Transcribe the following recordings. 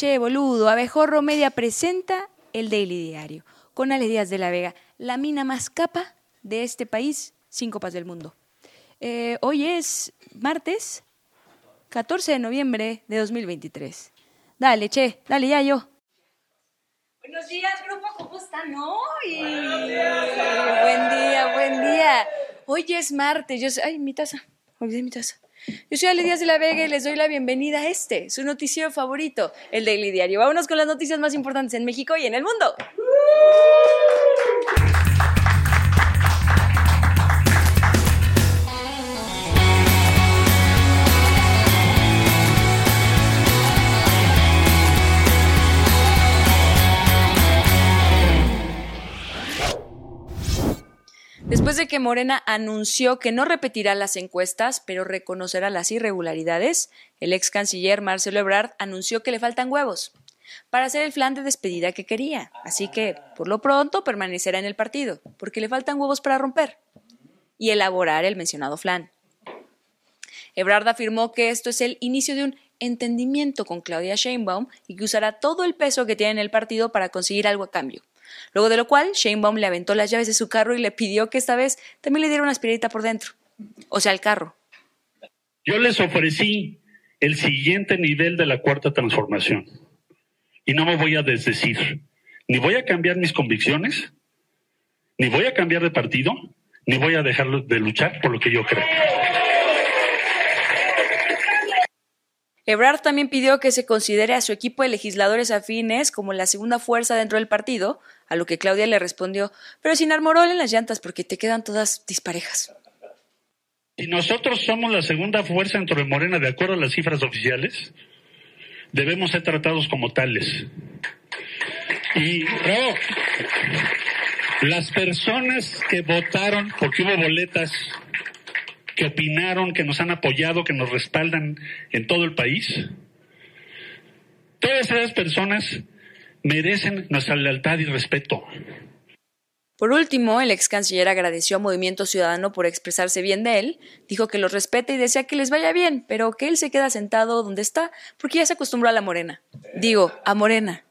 Che, boludo, Abejorro Media presenta el Daily Diario con Ale Díaz de la Vega, la mina más capa de este país, sin copas del mundo. Eh, hoy es martes 14 de noviembre de 2023. Dale, che, dale ya yo. Buenos días, grupo, ¿cómo están hoy? Buen día, buen día. Hoy es martes, yo sé, ay, mi taza, olvidé mi taza. Yo soy Ale Díaz de la Vega y les doy la bienvenida a este, su noticiero favorito, el Daily Diario. Vámonos con las noticias más importantes en México y en el mundo. Después de que Morena anunció que no repetirá las encuestas, pero reconocerá las irregularidades, el ex canciller Marcelo Ebrard anunció que le faltan huevos para hacer el flan de despedida que quería. Así que, por lo pronto, permanecerá en el partido, porque le faltan huevos para romper y elaborar el mencionado flan. Ebrard afirmó que esto es el inicio de un entendimiento con Claudia Sheinbaum y que usará todo el peso que tiene en el partido para conseguir algo a cambio. Luego de lo cual, Sheinbaum le aventó las llaves de su carro y le pidió que esta vez también le diera una aspirita por dentro. O sea, el carro. Yo les ofrecí el siguiente nivel de la cuarta transformación. Y no me voy a desdecir. Ni voy a cambiar mis convicciones, ni voy a cambiar de partido, ni voy a dejar de luchar por lo que yo creo. Ebrard también pidió que se considere a su equipo de legisladores afines como la segunda fuerza dentro del partido, a lo que Claudia le respondió, pero sin armorol en las llantas porque te quedan todas disparejas. Si nosotros somos la segunda fuerza dentro de Morena, de acuerdo a las cifras oficiales, debemos ser tratados como tales. Y las personas que votaron, porque hubo boletas que opinaron, que nos han apoyado, que nos respaldan en todo el país. Todas esas personas merecen nuestra lealtad y respeto. Por último, el ex canciller agradeció a Movimiento Ciudadano por expresarse bien de él, dijo que los respeta y desea que les vaya bien, pero que él se queda sentado donde está porque ya se acostumbró a la morena. Digo, a morena.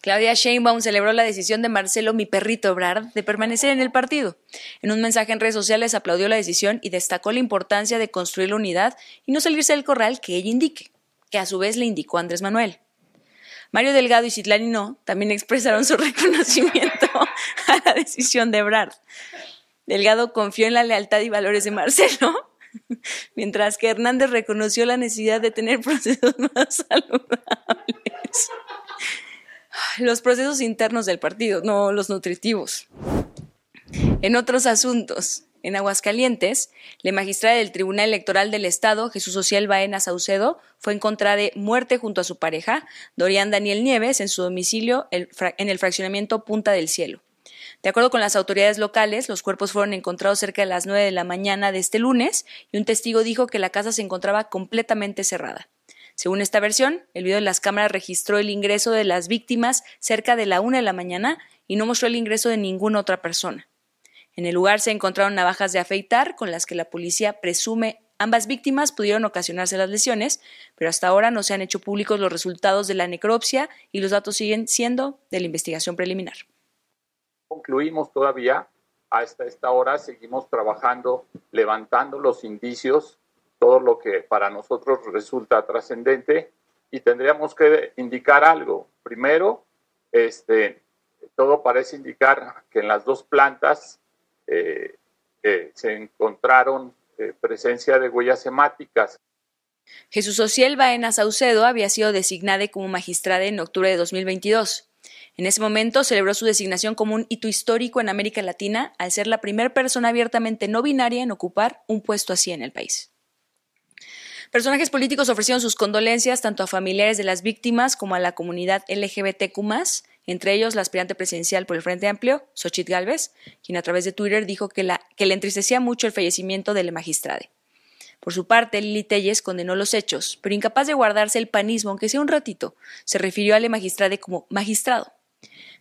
Claudia Sheinbaum celebró la decisión de Marcelo Mi Perrito Ebrard de permanecer en el partido. En un mensaje en redes sociales aplaudió la decisión y destacó la importancia de construir la unidad y no salirse del corral que ella indique, que a su vez le indicó Andrés Manuel. Mario Delgado y Citlani No también expresaron su reconocimiento a la decisión de Ebrard. Delgado confió en la lealtad y valores de Marcelo, mientras que Hernández reconoció la necesidad de tener procesos más saludables los procesos internos del partido, no los nutritivos. En otros asuntos, en Aguascalientes, la magistrada del Tribunal Electoral del Estado, Jesús Social Baena Saucedo, fue encontrada de muerte junto a su pareja, Dorian Daniel Nieves, en su domicilio en el fraccionamiento Punta del Cielo. De acuerdo con las autoridades locales, los cuerpos fueron encontrados cerca de las nueve de la mañana de este lunes y un testigo dijo que la casa se encontraba completamente cerrada. Según esta versión, el video de las cámaras registró el ingreso de las víctimas cerca de la una de la mañana y no mostró el ingreso de ninguna otra persona. En el lugar se encontraron navajas de afeitar con las que la policía presume ambas víctimas pudieron ocasionarse las lesiones, pero hasta ahora no se han hecho públicos los resultados de la necropsia y los datos siguen siendo de la investigación preliminar. Concluimos todavía, hasta esta hora seguimos trabajando, levantando los indicios todo lo que para nosotros resulta trascendente y tendríamos que indicar algo. Primero, este, todo parece indicar que en las dos plantas eh, se encontraron eh, presencia de huellas hemáticas. Jesús Ociel Baena Saucedo había sido designada como magistrada en octubre de 2022. En ese momento celebró su designación como un hito histórico en América Latina al ser la primera persona abiertamente no binaria en ocupar un puesto así en el país. Personajes políticos ofrecieron sus condolencias tanto a familiares de las víctimas como a la comunidad LGBTQ+, entre ellos la aspirante presidencial por el Frente Amplio, Xochitl Galvez, quien a través de Twitter dijo que, la, que le entristecía mucho el fallecimiento del magistrade. Por su parte, Lili Telles condenó los hechos, pero incapaz de guardarse el panismo, aunque sea un ratito, se refirió al magistrade como magistrado.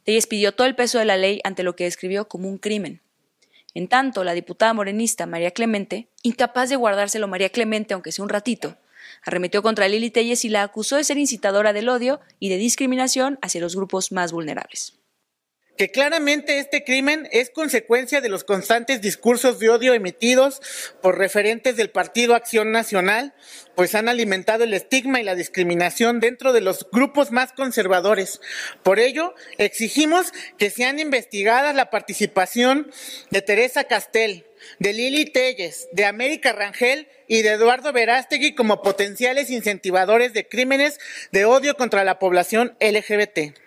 Telles pidió todo el peso de la ley ante lo que describió como un crimen. En tanto, la diputada morenista María Clemente, incapaz de guardárselo María Clemente, aunque sea un ratito, Arremetió contra Lili Telles y la acusó de ser incitadora del odio y de discriminación hacia los grupos más vulnerables que claramente este crimen es consecuencia de los constantes discursos de odio emitidos por referentes del Partido Acción Nacional, pues han alimentado el estigma y la discriminación dentro de los grupos más conservadores. Por ello, exigimos que sean investigadas la participación de Teresa Castel, de Lili Telles, de América Rangel y de Eduardo Verástegui como potenciales incentivadores de crímenes de odio contra la población LGBT.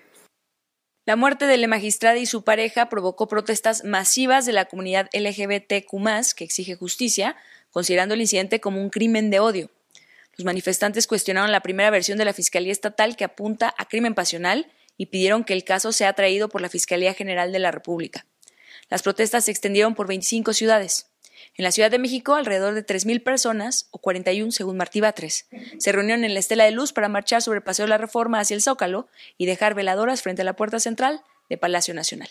La muerte de la magistrada y su pareja provocó protestas masivas de la comunidad LGBTQ, que exige justicia, considerando el incidente como un crimen de odio. Los manifestantes cuestionaron la primera versión de la Fiscalía Estatal que apunta a crimen pasional y pidieron que el caso sea traído por la Fiscalía General de la República. Las protestas se extendieron por 25 ciudades. En la Ciudad de México, alrededor de 3.000 personas, o 41 según Martí Batres, se reunieron en la Estela de Luz para marchar sobre el Paseo de la Reforma hacia el Zócalo y dejar veladoras frente a la puerta central de Palacio Nacional.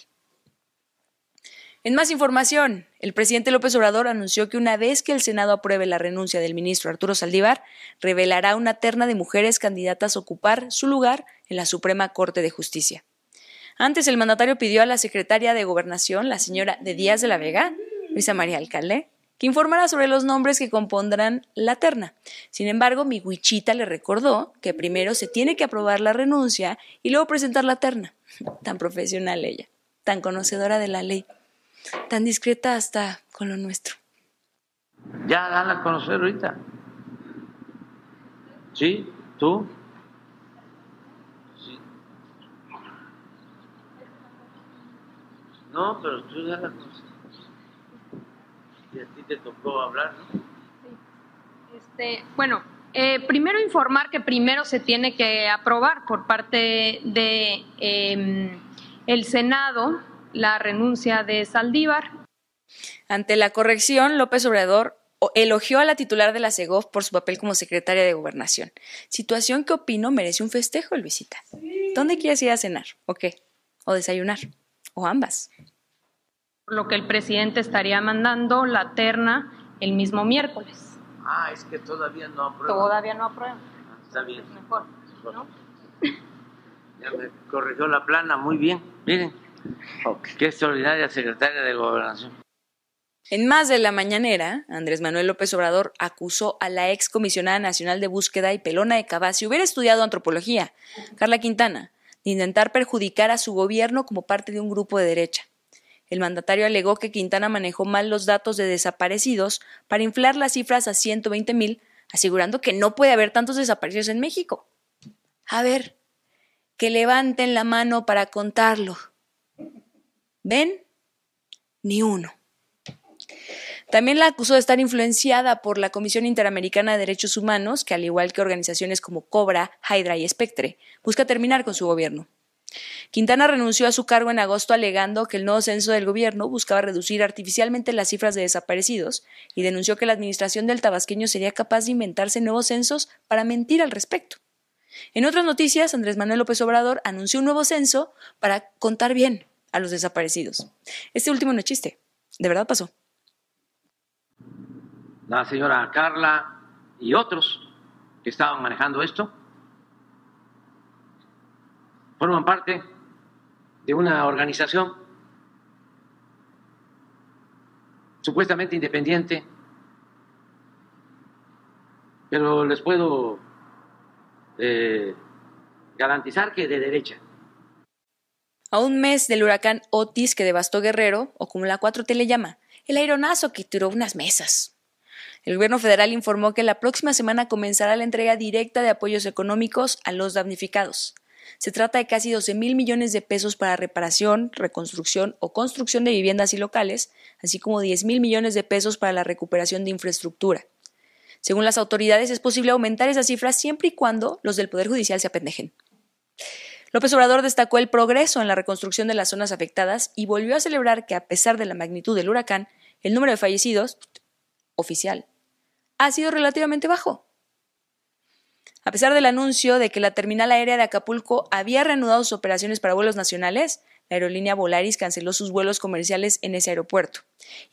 En más información, el presidente López Obrador anunció que una vez que el Senado apruebe la renuncia del ministro Arturo Saldívar, revelará una terna de mujeres candidatas a ocupar su lugar en la Suprema Corte de Justicia. Antes, el mandatario pidió a la secretaria de Gobernación, la señora de Díaz de la Vega, Luisa María Alcalde, que informará sobre los nombres que compondrán la terna. Sin embargo, mi huichita le recordó que primero se tiene que aprobar la renuncia y luego presentar la terna. Tan profesional ella, tan conocedora de la ley, tan discreta hasta con lo nuestro. Ya dala a conocer ahorita. ¿Sí? ¿Tú? Sí. No, pero tú dala a a ti te tocó hablar, ¿no? Este, bueno, eh, primero informar que primero se tiene que aprobar por parte de em, el Senado la renuncia de Saldívar. Ante la corrección, López Obrador elogió a la titular de la CEGOV por su papel como secretaria de Gobernación. Situación que opino merece un festejo, Luisita. ¿Dónde quieres ir a cenar? ¿O qué? ¿O desayunar? ¿O ambas? Lo que el presidente estaría mandando la terna el mismo miércoles. Ah, es que todavía no aprueba. Todavía no aprueba. Ah, está bien. Mejor, ¿no? Ya me corrigió la plana, muy bien. Miren, qué extraordinaria secretaria de Gobernación. En más de la mañanera, Andrés Manuel López Obrador acusó a la ex comisionada nacional de búsqueda y pelona de Cabas si hubiera estudiado antropología, Carla Quintana, de intentar perjudicar a su gobierno como parte de un grupo de derecha. El mandatario alegó que Quintana manejó mal los datos de desaparecidos para inflar las cifras a 120 mil, asegurando que no puede haber tantos desaparecidos en México. A ver, que levanten la mano para contarlo. ¿Ven? Ni uno. También la acusó de estar influenciada por la Comisión Interamericana de Derechos Humanos, que al igual que organizaciones como Cobra, Hydra y Spectre, busca terminar con su gobierno. Quintana renunció a su cargo en agosto alegando que el nuevo censo del gobierno buscaba reducir artificialmente las cifras de desaparecidos y denunció que la administración del tabasqueño sería capaz de inventarse nuevos censos para mentir al respecto. En otras noticias, Andrés Manuel López Obrador anunció un nuevo censo para contar bien a los desaparecidos. Este último no es chiste, de verdad pasó. La señora Carla y otros que estaban manejando esto forman parte de una organización supuestamente independiente, pero les puedo eh, garantizar que de derecha. A un mes del huracán Otis que devastó Guerrero, o como la 4T le llama, el aeronazo que tiró unas mesas. El gobierno federal informó que la próxima semana comenzará la entrega directa de apoyos económicos a los damnificados. Se trata de casi 12 mil millones de pesos para reparación, reconstrucción o construcción de viviendas y locales, así como 10 mil millones de pesos para la recuperación de infraestructura. Según las autoridades, es posible aumentar esa cifra siempre y cuando los del Poder Judicial se apendejen. López Obrador destacó el progreso en la reconstrucción de las zonas afectadas y volvió a celebrar que, a pesar de la magnitud del huracán, el número de fallecidos, oficial, ha sido relativamente bajo. A pesar del anuncio de que la terminal aérea de Acapulco había reanudado sus operaciones para vuelos nacionales, la aerolínea Volaris canceló sus vuelos comerciales en ese aeropuerto,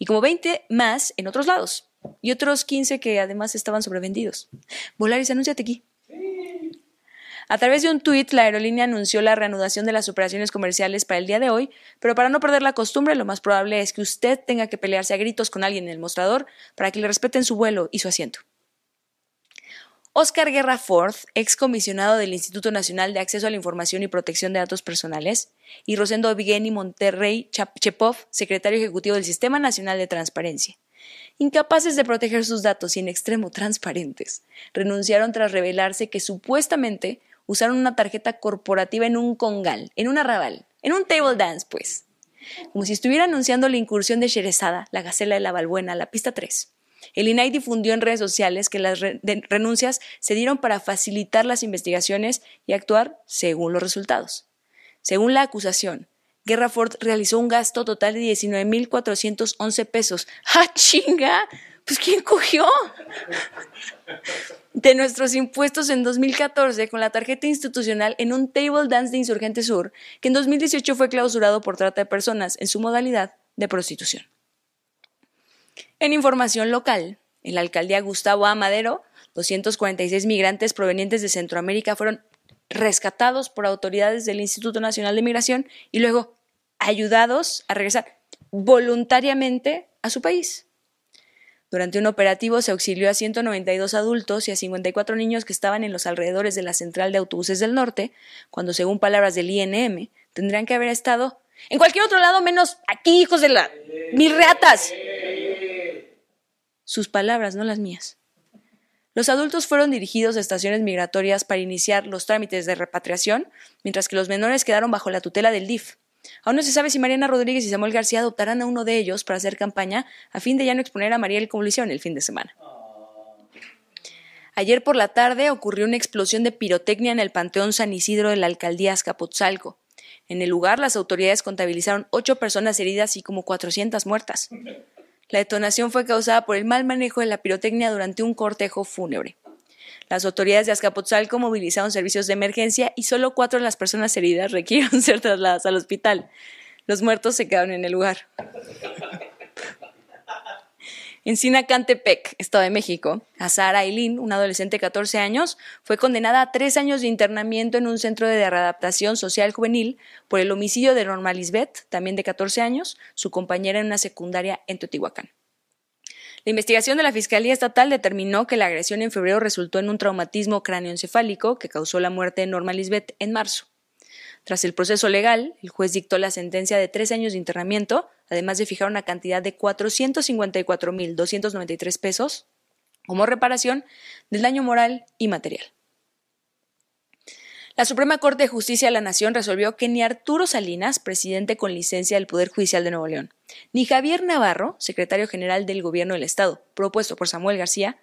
y como 20 más en otros lados. y otros 15 que además estaban sobrevendidos. Volaris, anúnciate aquí. A través de un tuit, la aerolínea anunció la reanudación de las operaciones comerciales para el día de hoy, pero para no perder la costumbre, lo más probable es que usted tenga que pelearse a gritos con alguien en el mostrador para que le respeten su vuelo y su asiento. Oscar Guerra Ford, ex comisionado del Instituto Nacional de Acceso a la Información y Protección de Datos Personales, y Rosendo Vigeni Monterrey Chepov, secretario ejecutivo del Sistema Nacional de Transparencia. Incapaces de proteger sus datos y en extremo transparentes, renunciaron tras revelarse que supuestamente usaron una tarjeta corporativa en un congal, en un arrabal, en un table dance, pues. Como si estuviera anunciando la incursión de Sherezada, la Gacela de la Balbuena, la pista 3. El INAI difundió en redes sociales que las renuncias se dieron para facilitar las investigaciones y actuar según los resultados. Según la acusación, Guerra Ford realizó un gasto total de 19.411 pesos. ¡Ah, chinga! Pues ¿quién cogió? De nuestros impuestos en 2014 con la tarjeta institucional en un table dance de Insurgente Sur, que en 2018 fue clausurado por trata de personas en su modalidad de prostitución. En información local, en la alcaldía Gustavo A. Madero, 246 migrantes provenientes de Centroamérica fueron rescatados por autoridades del Instituto Nacional de Migración y luego ayudados a regresar voluntariamente a su país. Durante un operativo se auxilió a 192 adultos y a 54 niños que estaban en los alrededores de la central de autobuses del norte, cuando según palabras del INM tendrían que haber estado en cualquier otro lado menos aquí, hijos de la... mis reatas. Sus palabras, no las mías. Los adultos fueron dirigidos a estaciones migratorias para iniciar los trámites de repatriación, mientras que los menores quedaron bajo la tutela del DIF. Aún no se sabe si Mariana Rodríguez y Samuel García adoptarán a uno de ellos para hacer campaña a fin de ya no exponer a Mariel como lo el fin de semana. Ayer por la tarde ocurrió una explosión de pirotecnia en el Panteón San Isidro de la alcaldía Azcapotzalco. En el lugar, las autoridades contabilizaron ocho personas heridas y como 400 muertas. La detonación fue causada por el mal manejo de la pirotecnia durante un cortejo fúnebre. Las autoridades de Azcapotzalco movilizaron servicios de emergencia y solo cuatro de las personas heridas requirieron ser trasladadas al hospital. Los muertos se quedaron en el lugar. En Sinacantepec, Estado de México, Azara Ailín, una adolescente de 14 años, fue condenada a tres años de internamiento en un centro de readaptación social juvenil por el homicidio de Norma Lisbeth, también de 14 años, su compañera en una secundaria en Teotihuacán. La investigación de la Fiscalía Estatal determinó que la agresión en febrero resultó en un traumatismo cráneoencefálico que causó la muerte de Norma Lisbeth en marzo. Tras el proceso legal, el juez dictó la sentencia de tres años de internamiento, además de fijar una cantidad de 454.293 pesos como reparación del daño moral y material. La Suprema Corte de Justicia de la Nación resolvió que ni Arturo Salinas, presidente con licencia del Poder Judicial de Nuevo León, ni Javier Navarro, secretario general del Gobierno del Estado, propuesto por Samuel García,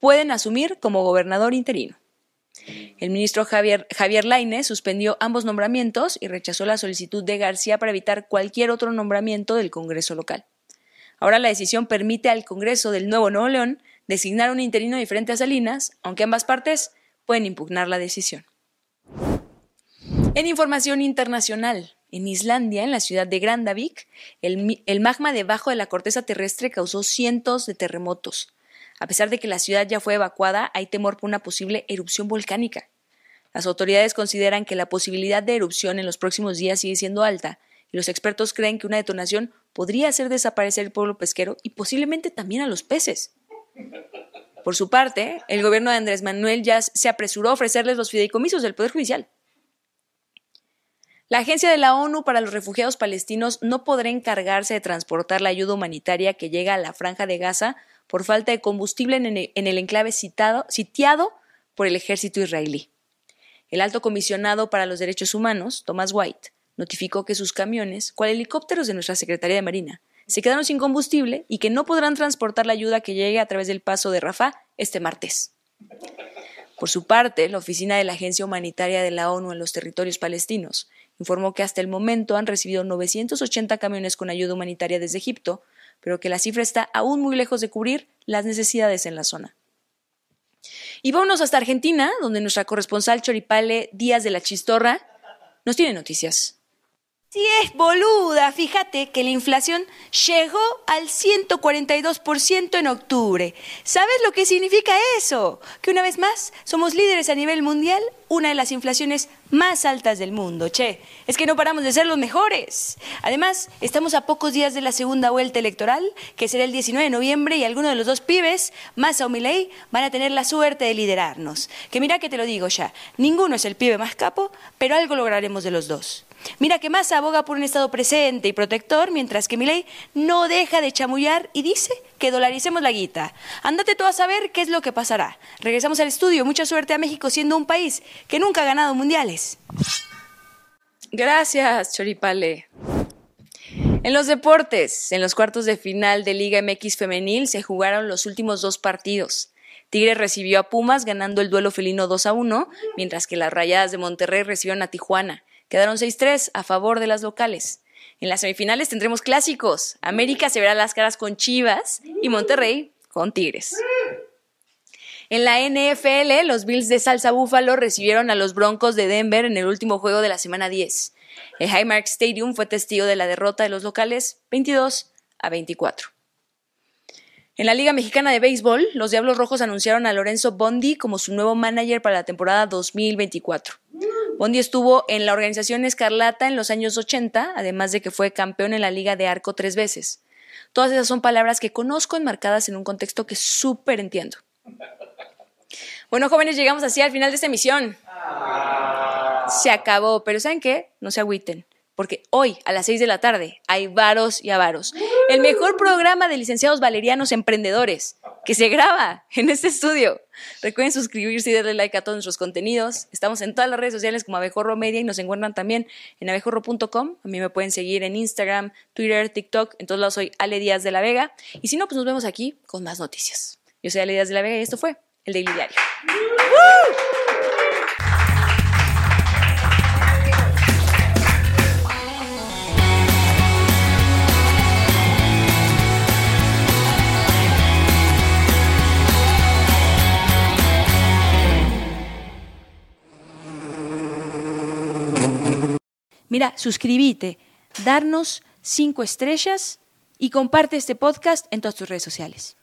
pueden asumir como gobernador interino. El ministro Javier, Javier Laine suspendió ambos nombramientos y rechazó la solicitud de García para evitar cualquier otro nombramiento del Congreso local. Ahora la decisión permite al Congreso del Nuevo Nuevo León designar un interino diferente a Salinas, aunque ambas partes pueden impugnar la decisión. En información internacional, en Islandia, en la ciudad de Grandavik, el, el magma debajo de la corteza terrestre causó cientos de terremotos. A pesar de que la ciudad ya fue evacuada, hay temor por una posible erupción volcánica. Las autoridades consideran que la posibilidad de erupción en los próximos días sigue siendo alta, y los expertos creen que una detonación podría hacer desaparecer el pueblo pesquero y posiblemente también a los peces. Por su parte, el gobierno de Andrés Manuel ya se apresuró a ofrecerles los fideicomisos del Poder Judicial. La Agencia de la ONU para los Refugiados Palestinos no podrá encargarse de transportar la ayuda humanitaria que llega a la franja de Gaza por falta de combustible en el, enclave sitiado por el ejército israelí. El alto comisionado para los derechos humanos, Thomas White, notificó que sus camiones, cual helicópteros de nuestra Secretaría de Marina, se quedaron sin combustible y que no podrán transportar la ayuda que llegue a través del paso de Rafah este martes. Por su parte, la oficina de la Agencia Humanitaria de la ONU en los territorios palestinos informó que hasta el momento han recibido 980 camiones con ayuda humanitaria desde Egipto, pero que la cifra está aún muy lejos de cubrir las necesidades en la zona. Y vámonos hasta Argentina, donde nuestra corresponsal Choripale Díaz de la Chistorra nos tiene noticias. Si es boluda, fíjate que la inflación llegó al 142% en octubre. ¿Sabes lo que significa eso? Que una vez más somos líderes a nivel mundial, una de las inflaciones más altas del mundo. Che, es que no paramos de ser los mejores. Además, estamos a pocos días de la segunda vuelta electoral, que será el 19 de noviembre, y algunos de los dos pibes, Massa o Milei, van a tener la suerte de liderarnos. Que mira que te lo digo ya, ninguno es el pibe más capo, pero algo lograremos de los dos. Mira que Massa aboga por un Estado presente y protector, mientras que Milei no deja de chamullar y dice que dolaricemos la guita. Ándate tú a saber qué es lo que pasará. Regresamos al estudio. Mucha suerte a México siendo un país que nunca ha ganado mundiales. Gracias, Choripale. En los deportes, en los cuartos de final de Liga MX femenil se jugaron los últimos dos partidos. Tigre recibió a Pumas ganando el duelo felino 2 a 1, mientras que las Rayadas de Monterrey recibieron a Tijuana. Quedaron 6-3 a favor de las locales. En las semifinales tendremos clásicos. América se verá las caras con Chivas y Monterrey con Tigres. En la NFL, los Bills de Salsa Búfalo recibieron a los Broncos de Denver en el último juego de la semana 10. El Highmark Stadium fue testigo de la derrota de los locales 22 a 24. En la Liga Mexicana de Béisbol, los Diablos Rojos anunciaron a Lorenzo Bondi como su nuevo manager para la temporada 2024. Bondi estuvo en la organización Escarlata en los años 80, además de que fue campeón en la Liga de Arco tres veces. Todas esas son palabras que conozco enmarcadas en un contexto que súper entiendo. Bueno, jóvenes, llegamos así al final de esta emisión. Se acabó, pero ¿saben qué? No se agüiten porque hoy a las 6 de la tarde hay varos y avaros. El mejor programa de licenciados valerianos emprendedores que se graba en este estudio. Recuerden suscribirse y darle like a todos nuestros contenidos. Estamos en todas las redes sociales como Abejorro Media y nos encuentran también en abejorro.com. A mí me pueden seguir en Instagram, Twitter, TikTok. En todos lados soy Ale Díaz de la Vega. Y si no, pues nos vemos aquí con más noticias. Yo soy Ale Díaz de la Vega y esto fue el Daily Diario. Mira, suscríbete, darnos cinco estrellas y comparte este podcast en todas tus redes sociales.